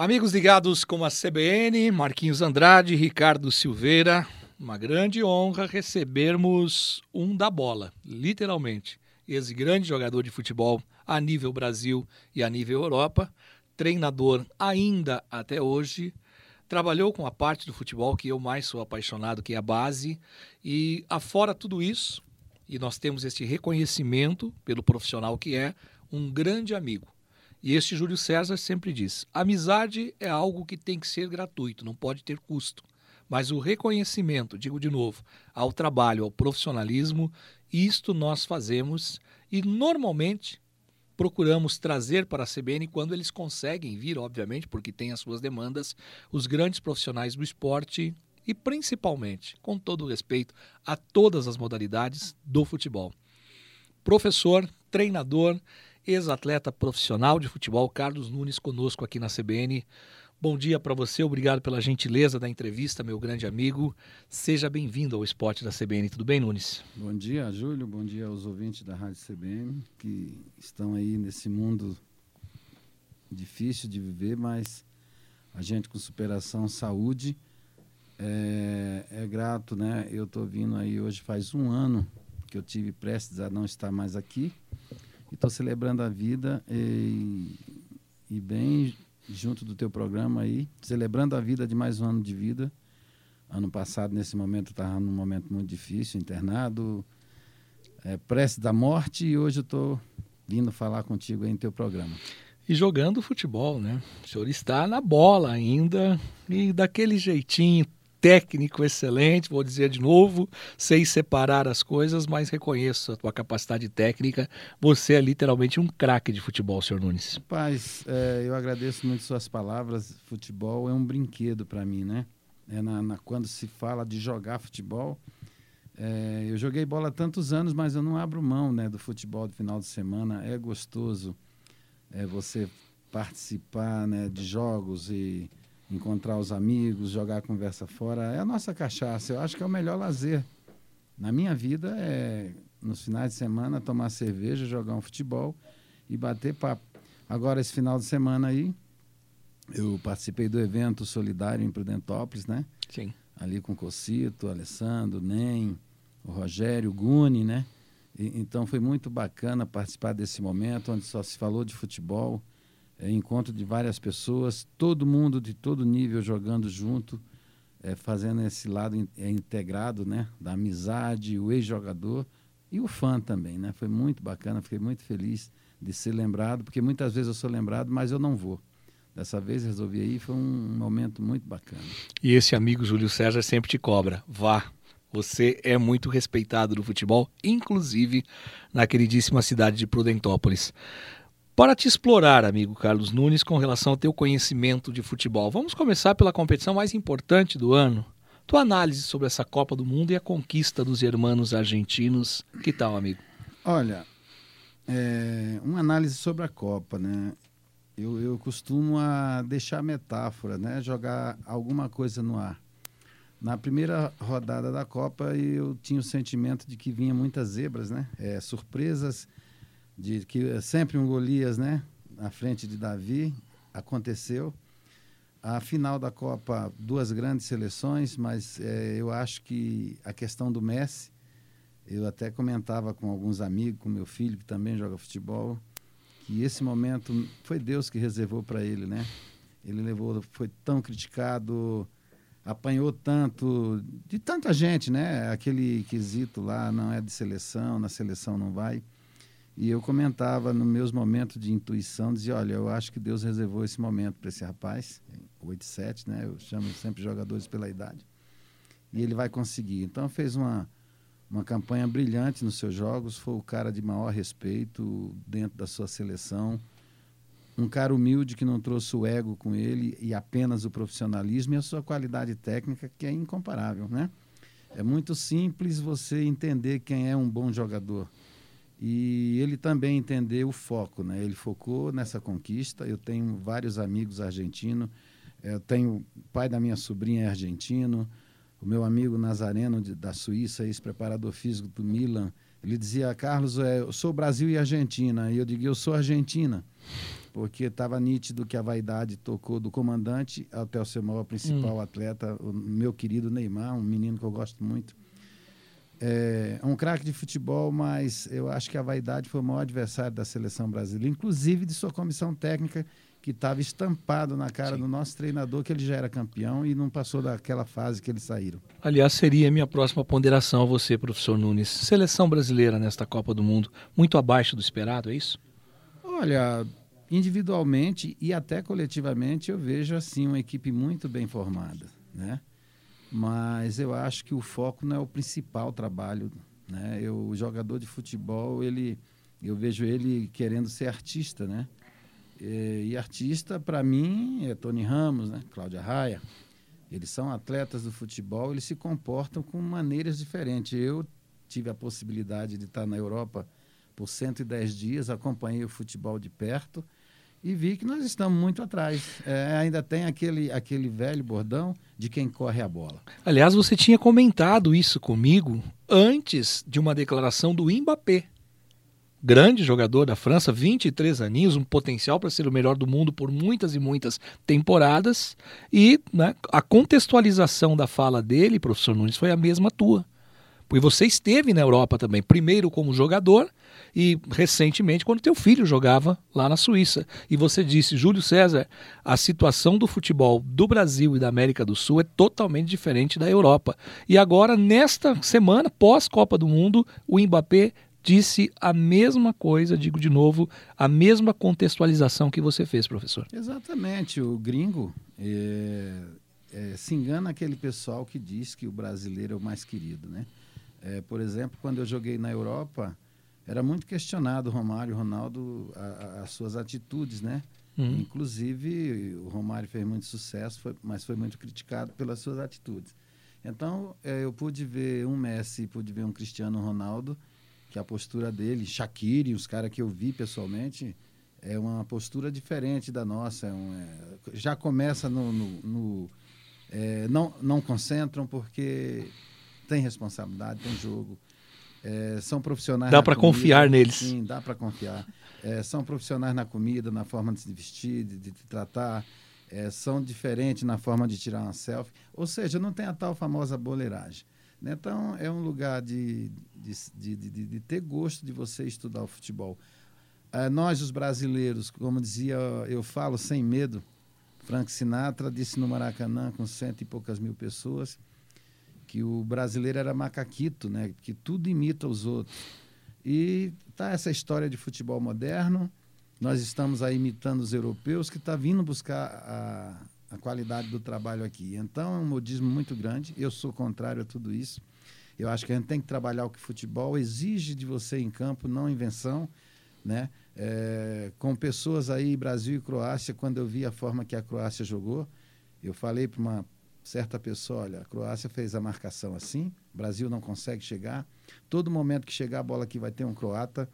Amigos ligados com a CBN, Marquinhos Andrade, Ricardo Silveira, uma grande honra recebermos um da bola, literalmente. Esse grande jogador de futebol a nível Brasil e a nível Europa, treinador ainda até hoje, trabalhou com a parte do futebol que eu mais sou apaixonado, que é a base, e afora tudo isso, e nós temos este reconhecimento pelo profissional que é, um grande amigo e este Júlio César sempre diz: amizade é algo que tem que ser gratuito, não pode ter custo. Mas o reconhecimento, digo de novo, ao trabalho, ao profissionalismo, isto nós fazemos e normalmente procuramos trazer para a CBN quando eles conseguem vir, obviamente, porque tem as suas demandas, os grandes profissionais do esporte e principalmente, com todo o respeito, a todas as modalidades do futebol. Professor, treinador ex-atleta profissional de futebol, Carlos Nunes, conosco aqui na CBN. Bom dia para você, obrigado pela gentileza da entrevista, meu grande amigo. Seja bem-vindo ao esporte da CBN. Tudo bem, Nunes? Bom dia, Júlio. Bom dia aos ouvintes da Rádio CBN que estão aí nesse mundo difícil de viver, mas a gente com superação, saúde. É, é grato, né? Eu estou vindo aí hoje faz um ano que eu tive prestes a não estar mais aqui estou celebrando a vida e, e bem junto do teu programa aí, celebrando a vida de mais um ano de vida. Ano passado, nesse momento, estava num momento muito difícil, internado, é, prestes da morte, e hoje eu estou vindo falar contigo em teu programa. E jogando futebol, né? O senhor está na bola ainda, e daquele jeitinho técnico excelente, vou dizer de novo, sei separar as coisas, mas reconheço a tua capacidade técnica. Você é literalmente um craque de futebol, senhor Nunes. Paz, é, eu agradeço muito suas palavras. Futebol é um brinquedo para mim, né? É na, na, quando se fala de jogar futebol, é, eu joguei bola há tantos anos, mas eu não abro mão né, do futebol do final de semana. É gostoso é, você participar né, de jogos e encontrar os amigos, jogar a conversa fora. É a nossa cachaça. Eu acho que é o melhor lazer. Na minha vida é nos finais de semana tomar cerveja, jogar um futebol e bater papo. Agora esse final de semana aí eu participei do evento solidário em Prudentópolis, né? Sim. Ali com o Cocito, o Alessandro, o Nem, o Rogério, o Guni, né? E, então foi muito bacana participar desse momento onde só se falou de futebol é, encontro de várias pessoas, todo mundo de todo nível jogando junto, é, fazendo esse lado in, é, integrado, né, da amizade, o ex-jogador e o fã também, né? Foi muito bacana, fiquei muito feliz de ser lembrado, porque muitas vezes eu sou lembrado, mas eu não vou. Dessa vez resolvi ir, foi um momento muito bacana. E esse amigo Júlio César sempre te cobra, vá. Você é muito respeitado no futebol, inclusive na queridíssima cidade de Prudentópolis para te explorar, amigo Carlos Nunes, com relação ao teu conhecimento de futebol. Vamos começar pela competição mais importante do ano. Tua análise sobre essa Copa do Mundo e a conquista dos hermanos argentinos. Que tal, amigo? Olha, é, uma análise sobre a Copa, né? Eu, eu costumo a deixar metáfora, né? Jogar alguma coisa no ar. Na primeira rodada da Copa, eu tinha o sentimento de que vinha muitas zebras, né? É, surpresas de que é sempre um Golias, né? À frente de Davi, aconteceu. A final da Copa, duas grandes seleções, mas é, eu acho que a questão do Messi, eu até comentava com alguns amigos, com meu filho que também joga futebol, que esse momento foi Deus que reservou para ele, né? Ele levou, foi tão criticado, apanhou tanto de tanta gente, né? Aquele quesito lá não é de seleção, na seleção não vai. E eu comentava nos meus momentos de intuição, dizia, olha, eu acho que Deus reservou esse momento para esse rapaz, 87, né? Eu chamo sempre jogadores pela idade. E ele vai conseguir. Então fez uma uma campanha brilhante nos seus jogos, foi o cara de maior respeito dentro da sua seleção. Um cara humilde que não trouxe o ego com ele e apenas o profissionalismo e a sua qualidade técnica que é incomparável, né? É muito simples você entender quem é um bom jogador e ele também entendeu o foco, né? Ele focou nessa conquista. Eu tenho vários amigos argentinos. Eu tenho o pai da minha sobrinha é argentino. O meu amigo Nazareno de, da Suíça, ex-preparador físico do Milan, ele dizia: Carlos, é, eu sou Brasil e Argentina. E eu digo: eu sou Argentina. porque estava nítido que a vaidade tocou do comandante até o seu maior principal hum. atleta, o meu querido Neymar, um menino que eu gosto muito. É um craque de futebol, mas eu acho que a vaidade foi o maior adversário da seleção brasileira, inclusive de sua comissão técnica, que estava estampado na cara Sim. do nosso treinador que ele já era campeão e não passou daquela fase que eles saíram. Aliás, seria a minha próxima ponderação a você, professor Nunes. Seleção brasileira nesta Copa do Mundo, muito abaixo do esperado, é isso? Olha, individualmente e até coletivamente eu vejo assim uma equipe muito bem formada, né? Mas eu acho que o foco não é o principal trabalho, né? Eu, o jogador de futebol, ele eu vejo ele querendo ser artista, né? E, e artista, para mim, é Tony Ramos, né? Cláudia Raia. Eles são atletas do futebol, eles se comportam com maneiras diferentes. Eu tive a possibilidade de estar na Europa por 110 dias, acompanhei o futebol de perto e vi que nós estamos muito atrás. É, ainda tem aquele, aquele velho bordão de quem corre a bola. Aliás, você tinha comentado isso comigo antes de uma declaração do Mbappé grande jogador da França, 23 aninhos, um potencial para ser o melhor do mundo por muitas e muitas temporadas. E né, a contextualização da fala dele, professor Nunes, foi a mesma tua. Porque você esteve na Europa também, primeiro como jogador e recentemente quando teu filho jogava lá na Suíça. E você disse, Júlio César, a situação do futebol do Brasil e da América do Sul é totalmente diferente da Europa. E agora, nesta semana, pós-Copa do Mundo, o Mbappé disse a mesma coisa, digo de novo, a mesma contextualização que você fez, professor. Exatamente. O gringo é, é, se engana aquele pessoal que diz que o brasileiro é o mais querido, né? É, por exemplo, quando eu joguei na Europa, era muito questionado Romário, Ronaldo, a, a, as suas atitudes, né? Uhum. Inclusive, o Romário fez muito sucesso, foi, mas foi muito criticado pelas suas atitudes. Então, é, eu pude ver um Messi, pude ver um Cristiano Ronaldo que a postura dele, Shaqiri, os caras que eu vi pessoalmente, é uma postura diferente da nossa. É um, é, já começa no. no, no é, não, não concentram porque tem responsabilidade, tem jogo. É, são profissionais. Dá para confiar neles. Sim, dá para confiar. É, são profissionais na comida, na forma de se vestir, de, de tratar. É, são diferentes na forma de tirar uma selfie. Ou seja, não tem a tal famosa boleiragem. Né? Então, é um lugar de, de, de, de, ter gosto de você estudar o futebol. Uh, nós, os brasileiros, como dizia, eu falo sem medo, Frank Sinatra disse no Maracanã, com cento e poucas mil pessoas, que o brasileiro era macaquito, né? que tudo imita os outros. E tá essa história de futebol moderno, nós estamos aí imitando os europeus, que está vindo buscar a, a qualidade do trabalho aqui. Então é um modismo muito grande. Eu sou contrário a tudo isso. Eu acho que a gente tem que trabalhar o que futebol exige de você em campo, não invenção, né? É, com pessoas aí, Brasil e Croácia, quando eu vi a forma que a Croácia jogou, eu falei para uma certa pessoa, olha, a Croácia fez a marcação assim, o Brasil não consegue chegar. Todo momento que chegar a bola aqui vai ter um croata.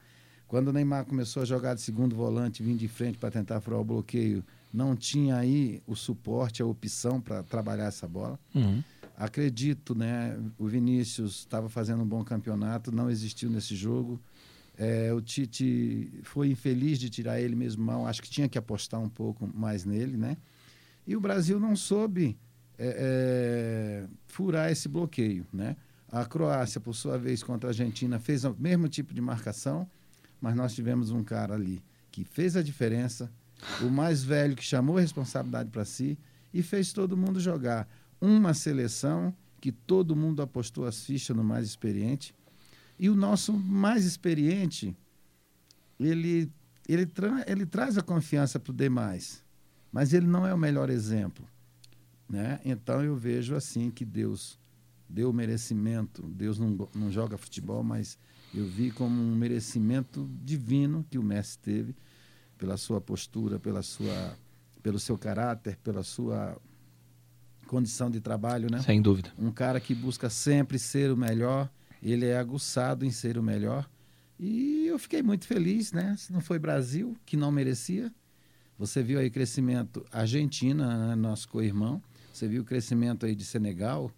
Quando o Neymar começou a jogar de segundo volante, vindo de frente para tentar furar o bloqueio, não tinha aí o suporte, a opção para trabalhar essa bola. Uhum. Acredito, né? O Vinícius estava fazendo um bom campeonato, não existiu nesse jogo. É, o Tite foi infeliz de tirar ele mesmo mal, acho que tinha que apostar um pouco mais nele, né? E o Brasil não soube é, é, furar esse bloqueio, né? A Croácia, por sua vez, contra a Argentina, fez o mesmo tipo de marcação, mas nós tivemos um cara ali que fez a diferença, o mais velho que chamou a responsabilidade para si e fez todo mundo jogar uma seleção que todo mundo apostou as fichas no mais experiente. E o nosso mais experiente, ele, ele, tra ele traz a confiança para o demais, mas ele não é o melhor exemplo. Né? Então eu vejo assim que Deus deu merecimento. Deus não, não joga futebol, mas eu vi como um merecimento divino que o Messi teve pela sua postura, pela sua, pelo seu caráter, pela sua condição de trabalho, né? Sem dúvida. Um cara que busca sempre ser o melhor, ele é aguçado em ser o melhor. E eu fiquei muito feliz, né? Se não foi Brasil, que não merecia. Você viu aí crescimento Argentina, né? nosso co-irmão. Você viu o crescimento aí de Senegal,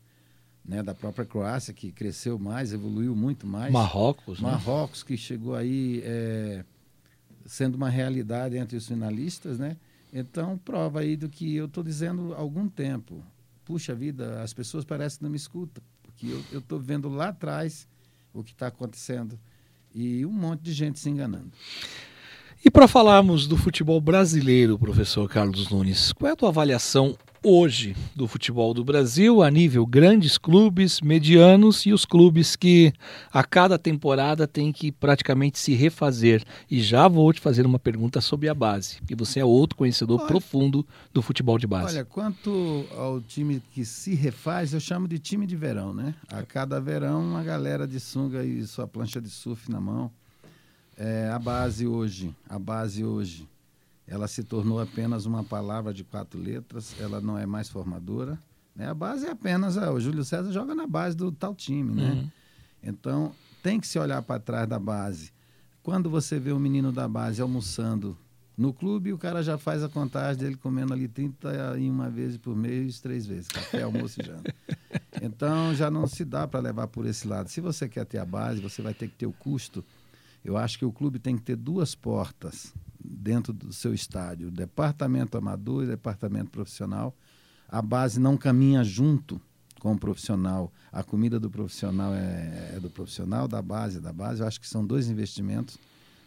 né? Da própria Croácia, que cresceu mais, evoluiu muito mais. Marrocos, né? Marrocos, né? que chegou aí é, sendo uma realidade entre os finalistas, né? Então, prova aí do que eu estou dizendo há algum tempo. Puxa vida, as pessoas parecem que não me escutam, porque eu estou vendo lá atrás o que está acontecendo e um monte de gente se enganando. E para falarmos do futebol brasileiro, professor Carlos Nunes, qual é a tua avaliação hoje do futebol do Brasil a nível grandes clubes, medianos e os clubes que a cada temporada tem que praticamente se refazer. E já vou te fazer uma pergunta sobre a base, e você é outro conhecedor olha, profundo do futebol de base. Olha, quanto ao time que se refaz, eu chamo de time de verão, né? A cada verão uma galera de sunga e sua plancha de surf na mão. É, a base hoje, a base hoje ela se tornou apenas uma palavra de quatro letras, ela não é mais formadora. Né? A base é apenas, ah, o Júlio César joga na base do tal time, né? Uhum. Então, tem que se olhar para trás da base. Quando você vê um menino da base almoçando no clube, o cara já faz a contagem dele comendo ali 31 vezes por mês, três vezes, café, almoço e janta. Então, já não se dá para levar por esse lado. Se você quer ter a base, você vai ter que ter o custo. Eu acho que o clube tem que ter duas portas dentro do seu estádio, departamento amador e departamento profissional. A base não caminha junto com o profissional. A comida do profissional é, é do profissional, da base é da base. Eu acho que são dois investimentos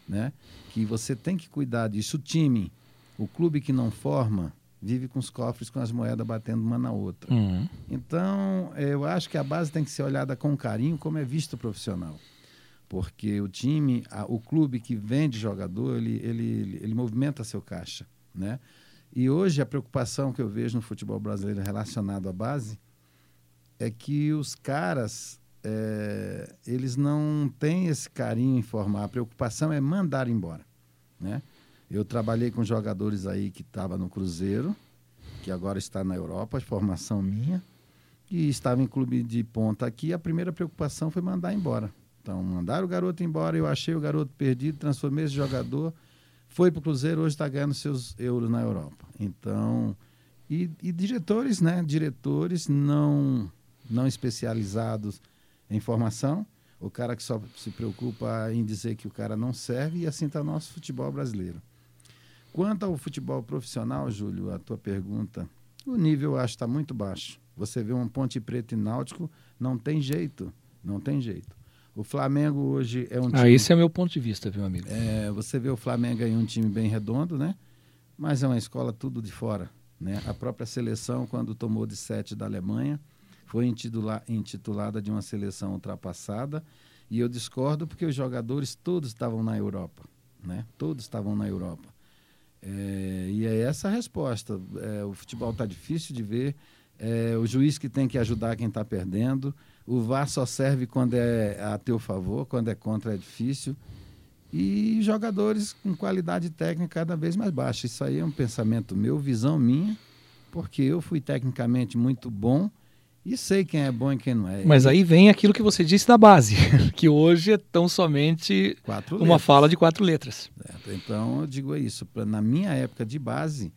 né, que você tem que cuidar disso. O time, o clube que não forma, vive com os cofres com as moedas batendo uma na outra. Uhum. Então, eu acho que a base tem que ser olhada com carinho, como é visto o profissional porque o time, a, o clube que vende jogador, ele, ele, ele, movimenta seu caixa, né? E hoje a preocupação que eu vejo no futebol brasileiro relacionado à base é que os caras é, eles não têm esse carinho em formar. A preocupação é mandar embora, né? Eu trabalhei com jogadores aí que estavam no Cruzeiro, que agora está na Europa, formação minha, e estava em clube de ponta aqui. A primeira preocupação foi mandar embora. Então, mandaram o garoto embora, eu achei o garoto perdido, transformei esse jogador, foi para o Cruzeiro, hoje está ganhando seus euros na Europa. Então, e, e, diretores, né? Diretores não, não especializados em formação, o cara que só se preocupa em dizer que o cara não serve, e assim está nosso futebol brasileiro. Quanto ao futebol profissional, Júlio, a tua pergunta, o nível eu acho está muito baixo. Você vê um Ponte Preta e Náutico, não tem jeito, não tem jeito. O Flamengo hoje é um ah, time. Ah, esse é o meu ponto de vista, viu, amigo? É, você vê o Flamengo aí um time bem redondo, né? Mas é uma escola tudo de fora. Né? A própria seleção, quando tomou de sete da Alemanha, foi intitula intitulada de uma seleção ultrapassada. E eu discordo porque os jogadores todos estavam na Europa. Né? Todos estavam na Europa. É, e é essa a resposta. É, o futebol está difícil de ver. É, o juiz que tem que ajudar quem está perdendo. O VAR só serve quando é a teu favor, quando é contra é difícil. E jogadores com qualidade técnica cada vez mais baixa. Isso aí é um pensamento meu, visão minha, porque eu fui tecnicamente muito bom e sei quem é bom e quem não é. Mas aí vem aquilo que você disse da base, que hoje é tão somente uma fala de quatro letras. Então eu digo isso. Na minha época de base,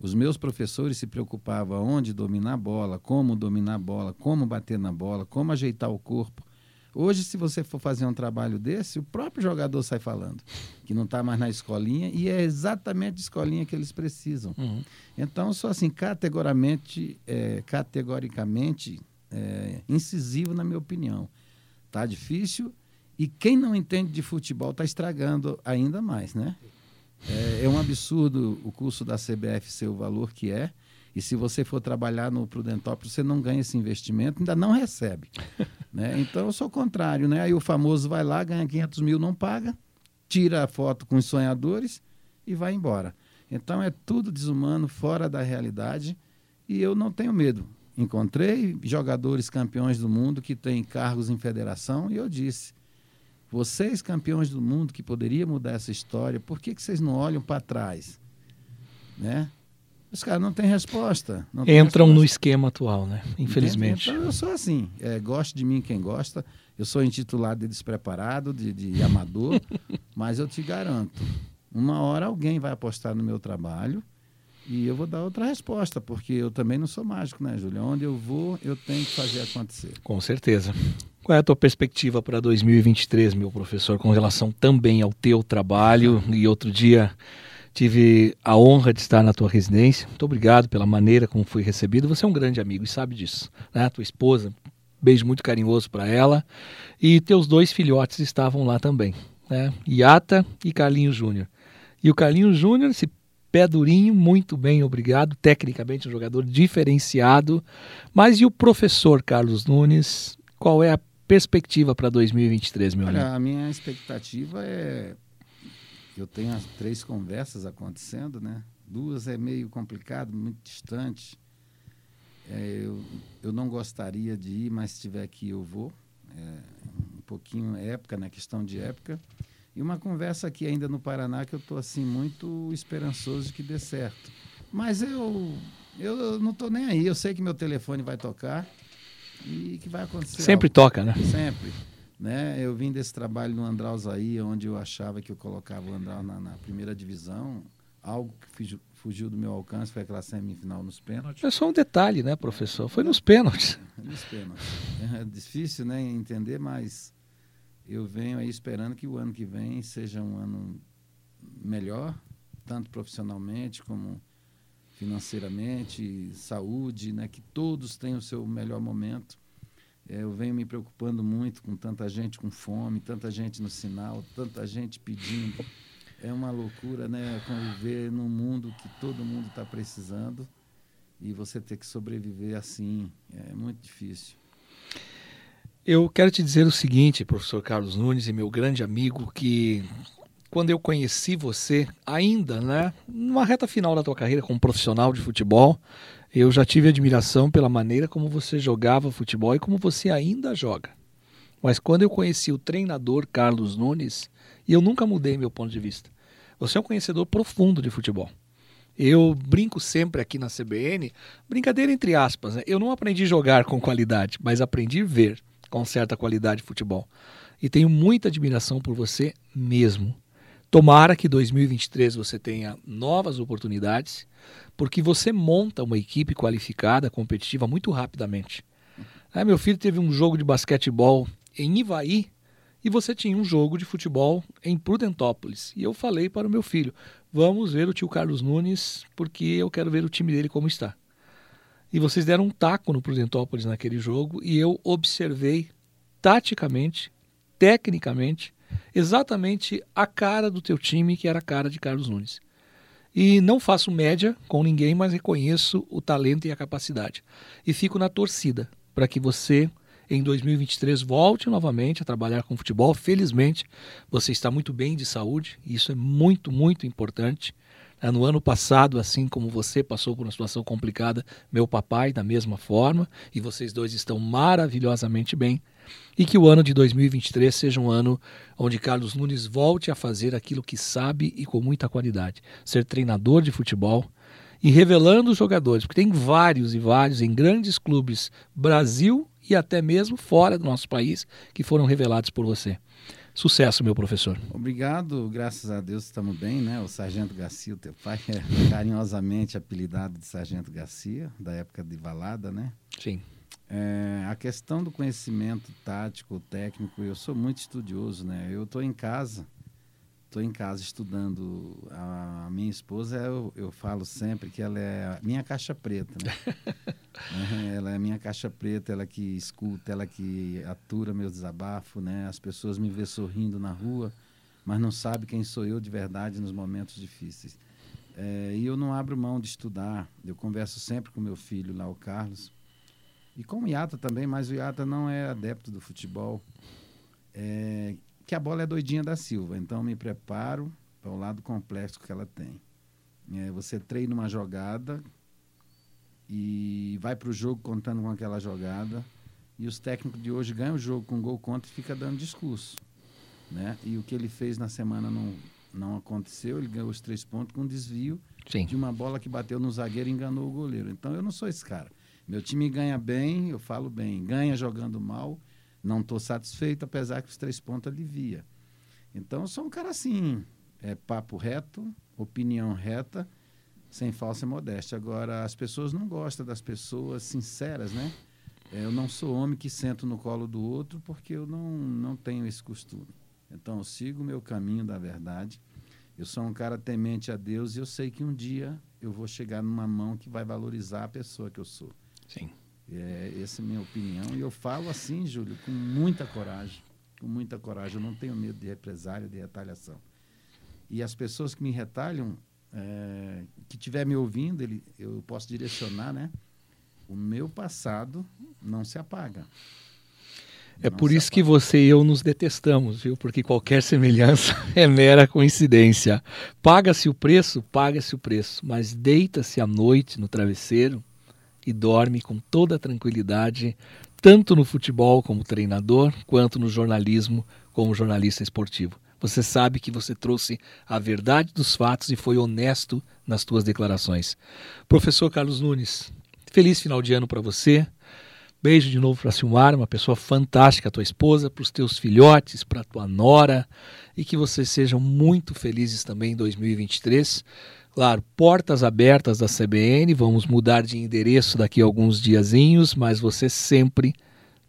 os meus professores se preocupavam onde dominar a bola, como dominar a bola, como bater na bola, como ajeitar o corpo. Hoje, se você for fazer um trabalho desse, o próprio jogador sai falando que não está mais na escolinha e é exatamente a escolinha que eles precisam. Uhum. Então, sou assim, categoricamente, é, categoricamente é, incisivo na minha opinião. Tá difícil e quem não entende de futebol está estragando ainda mais, né? É, é, um absurdo o curso da CBF ser o valor que é. E se você for trabalhar no Prudentópolis, você não ganha esse investimento, ainda não recebe. né? Então eu sou o contrário. Né? Aí o famoso vai lá, ganha 500 mil, não paga, tira a foto com os sonhadores e vai embora. Então é tudo desumano, fora da realidade. E eu não tenho medo. Encontrei jogadores campeões do mundo que têm cargos em federação e eu disse: vocês, campeões do mundo, que poderia mudar essa história, por que, que vocês não olham para trás? Né? Os caras não têm resposta. Não Entram resposta. no esquema atual, né? Infelizmente. Então, eu sou assim. É, gosto de mim quem gosta. Eu sou intitulado de despreparado, de, de amador, mas eu te garanto, uma hora alguém vai apostar no meu trabalho e eu vou dar outra resposta, porque eu também não sou mágico, né, Júlio? Onde eu vou, eu tenho que fazer acontecer. Com certeza. Qual é a tua perspectiva para 2023, meu professor, com relação também ao teu trabalho? E outro dia tive a honra de estar na tua residência. Muito obrigado pela maneira como fui recebido. Você é um grande amigo e sabe disso. Né? Tua esposa, beijo muito carinhoso para ela. E teus dois filhotes estavam lá também, né? Iata e Carlinhos Júnior. E o Carlinhos Júnior, esse pé durinho, muito bem, obrigado. Tecnicamente, um jogador diferenciado. Mas e o professor Carlos Nunes? Qual é a perspectiva para 2023, meu Olha, amigo? A minha expectativa é. Eu tenho as três conversas acontecendo, né? Duas é meio complicado, muito distante. É, eu, eu não gostaria de ir, mas se tiver aqui eu vou. É, um pouquinho época, né? Questão de época. E uma conversa aqui ainda no Paraná que eu estou assim muito esperançoso de que dê certo. Mas eu eu não estou nem aí. Eu sei que meu telefone vai tocar e que vai acontecer. Sempre algo. toca, né? Sempre. Né? Eu vim desse trabalho no Andraus aí, onde eu achava que eu colocava o Andraus na, na primeira divisão. Algo que fugiu, fugiu, do meu alcance foi aquela semifinal nos pênaltis. É só um detalhe, né, professor? Foi nos pênaltis. nos pênaltis. É difícil né, entender, mas eu venho aí esperando que o ano que vem seja um ano melhor, tanto profissionalmente como financeiramente, saúde, né, que todos tenham o seu melhor momento. É, eu venho me preocupando muito com tanta gente com fome, tanta gente no sinal, tanta gente pedindo. É uma loucura, né, conviver num mundo que todo mundo está precisando e você ter que sobreviver assim é muito difícil. Eu quero te dizer o seguinte, professor Carlos Nunes e meu grande amigo, que quando eu conheci você, ainda, né, numa reta final da tua carreira como profissional de futebol, eu já tive admiração pela maneira como você jogava futebol e como você ainda joga. Mas quando eu conheci o treinador Carlos Nunes, e eu nunca mudei meu ponto de vista, você é um conhecedor profundo de futebol. Eu brinco sempre aqui na CBN, brincadeira entre aspas, né? eu não aprendi jogar com qualidade, mas aprendi ver com certa qualidade de futebol. E tenho muita admiração por você mesmo. Tomara que 2023 você tenha novas oportunidades, porque você monta uma equipe qualificada, competitiva muito rapidamente. Aí, meu filho teve um jogo de basquetebol em Ivaí e você tinha um jogo de futebol em Prudentópolis. E eu falei para o meu filho: vamos ver o tio Carlos Nunes, porque eu quero ver o time dele como está. E vocês deram um taco no Prudentópolis naquele jogo e eu observei taticamente, tecnicamente, exatamente a cara do teu time, que era a cara de Carlos Nunes. E não faço média com ninguém, mas reconheço o talento e a capacidade. E fico na torcida para que você, em 2023, volte novamente a trabalhar com futebol. Felizmente, você está muito bem de saúde, e isso é muito, muito importante. É, no ano passado, assim como você passou por uma situação complicada, meu papai da mesma forma, e vocês dois estão maravilhosamente bem. E que o ano de 2023 seja um ano onde Carlos Nunes volte a fazer aquilo que sabe e com muita qualidade: ser treinador de futebol e revelando os jogadores, porque tem vários e vários em grandes clubes Brasil e até mesmo fora do nosso país que foram revelados por você. Sucesso, meu professor. Obrigado, graças a Deus estamos bem, né? O Sargento Garcia, o teu pai, é carinhosamente apelidado de Sargento Garcia, da época de Valada, né? Sim. É, a questão do conhecimento tático, técnico, eu sou muito estudioso, né? Eu estou em casa, estou em casa estudando. A minha esposa, eu, eu falo sempre que ela é a minha caixa preta, né? é, ela é a minha caixa preta, ela que escuta, ela que atura meu desabafo, né? As pessoas me vê sorrindo na rua, mas não sabe quem sou eu de verdade nos momentos difíceis. É, e eu não abro mão de estudar. Eu converso sempre com meu filho lá, o Carlos e com o Iata também, mas o Iata não é adepto do futebol. É, que a bola é doidinha da Silva, então me preparo para o lado complexo que ela tem. É, você treina uma jogada e vai para o jogo contando com aquela jogada. E os técnicos de hoje ganham o jogo com gol contra e fica dando discurso. Né? E o que ele fez na semana não, não aconteceu, ele ganhou os três pontos com um desvio Sim. de uma bola que bateu no zagueiro e enganou o goleiro. Então eu não sou esse cara. Meu time ganha bem, eu falo bem. Ganha jogando mal, não estou satisfeito, apesar que os três pontos alivia. Então, eu sou um cara assim, é papo reto, opinião reta, sem falsa modéstia. Agora, as pessoas não gostam das pessoas sinceras, né? É, eu não sou homem que sento no colo do outro porque eu não, não tenho esse costume. Então, eu sigo o meu caminho da verdade. Eu sou um cara temente a Deus e eu sei que um dia eu vou chegar numa mão que vai valorizar a pessoa que eu sou. Sim. É, essa é a minha opinião. E eu falo assim, Júlio, com muita coragem. Com muita coragem. Eu não tenho medo de represália, de retaliação. E as pessoas que me retalham, é, que estiver me ouvindo, ele, eu posso direcionar, né? O meu passado não se apaga. É não por isso apaga. que você e eu nos detestamos, viu? Porque qualquer semelhança é mera coincidência. Paga-se o preço, paga-se o preço, mas deita-se à noite no travesseiro e dorme com toda tranquilidade, tanto no futebol como treinador, quanto no jornalismo como jornalista esportivo. Você sabe que você trouxe a verdade dos fatos e foi honesto nas suas declarações. Professor Carlos Nunes, feliz final de ano para você. Beijo de novo para Silmar, uma pessoa fantástica, tua esposa, para os teus filhotes, para tua nora e que vocês sejam muito felizes também em 2023. Claro, portas abertas da CBN, vamos mudar de endereço daqui a alguns diazinhos, mas você sempre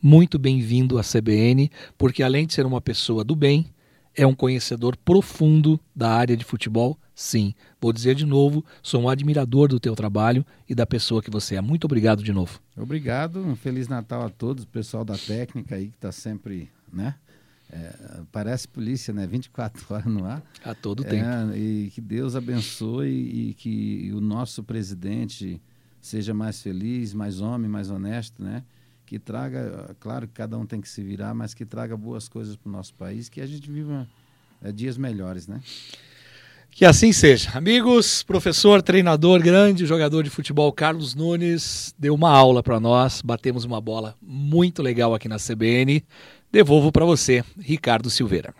muito bem-vindo à CBN, porque além de ser uma pessoa do bem, é um conhecedor profundo da área de futebol? Sim. Vou dizer de novo, sou um admirador do teu trabalho e da pessoa que você é. Muito obrigado de novo. Obrigado, um Feliz Natal a todos, pessoal da técnica aí que está sempre, né? É, parece polícia, né? 24 horas no ar. A todo é, tempo. E que Deus abençoe e que o nosso presidente seja mais feliz, mais homem, mais honesto, né? que traga, claro que cada um tem que se virar, mas que traga boas coisas para o nosso país, que a gente viva é, dias melhores, né? Que assim seja. Amigos, professor, treinador, grande jogador de futebol Carlos Nunes deu uma aula para nós, batemos uma bola muito legal aqui na CBN. Devolvo para você, Ricardo Silveira.